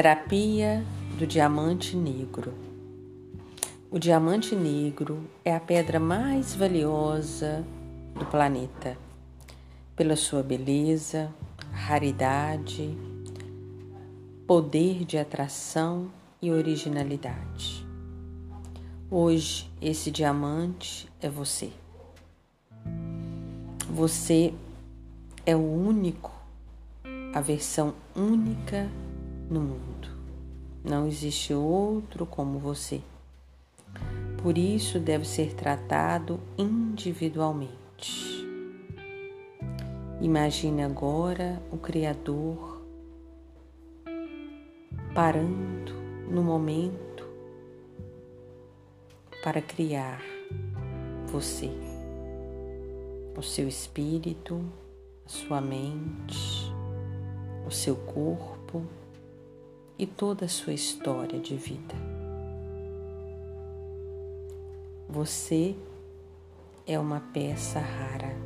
Terapia do diamante negro. O diamante negro é a pedra mais valiosa do planeta, pela sua beleza, raridade, poder de atração e originalidade. Hoje, esse diamante é você. Você é o único, a versão única no mundo. Não existe outro como você. Por isso deve ser tratado individualmente. Imagine agora o Criador parando no momento para criar você, o seu espírito, a sua mente, o seu corpo e toda a sua história de vida. Você é uma peça rara,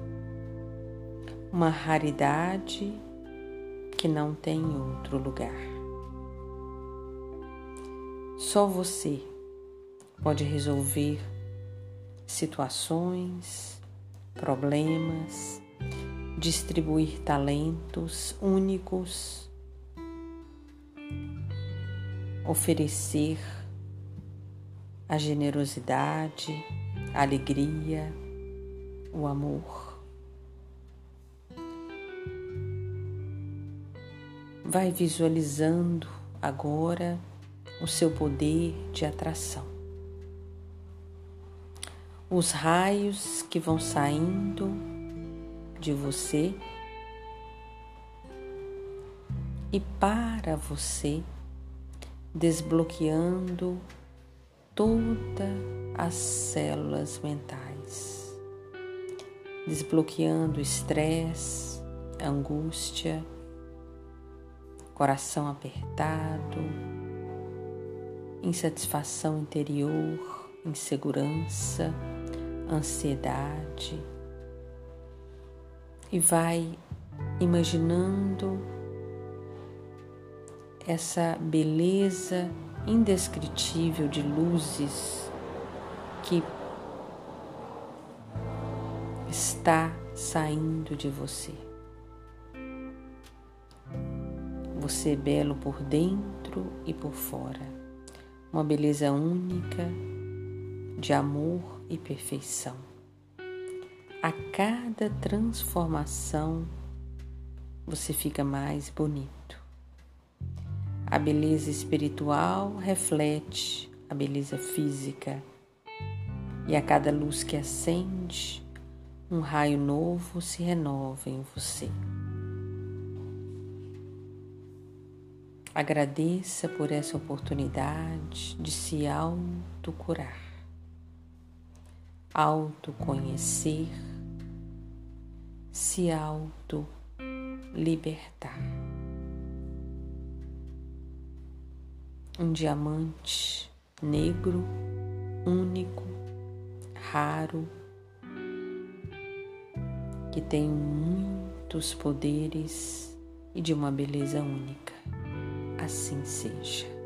uma raridade que não tem outro lugar. Só você pode resolver situações, problemas, distribuir talentos únicos oferecer a generosidade, a alegria, o amor. Vai visualizando agora o seu poder de atração. Os raios que vão saindo de você e para você desbloqueando todas as células mentais, desbloqueando estresse, angústia, coração apertado, insatisfação interior, insegurança, ansiedade. E vai imaginando essa beleza indescritível de luzes que está saindo de você. Você é belo por dentro e por fora, uma beleza única de amor e perfeição. A cada transformação você fica mais bonito. A beleza espiritual reflete a beleza física, e a cada luz que acende, um raio novo se renova em você. Agradeça por essa oportunidade de se autocurar, autoconhecer, se auto-libertar. Um diamante negro, único, raro, que tem muitos poderes e de uma beleza única. Assim seja.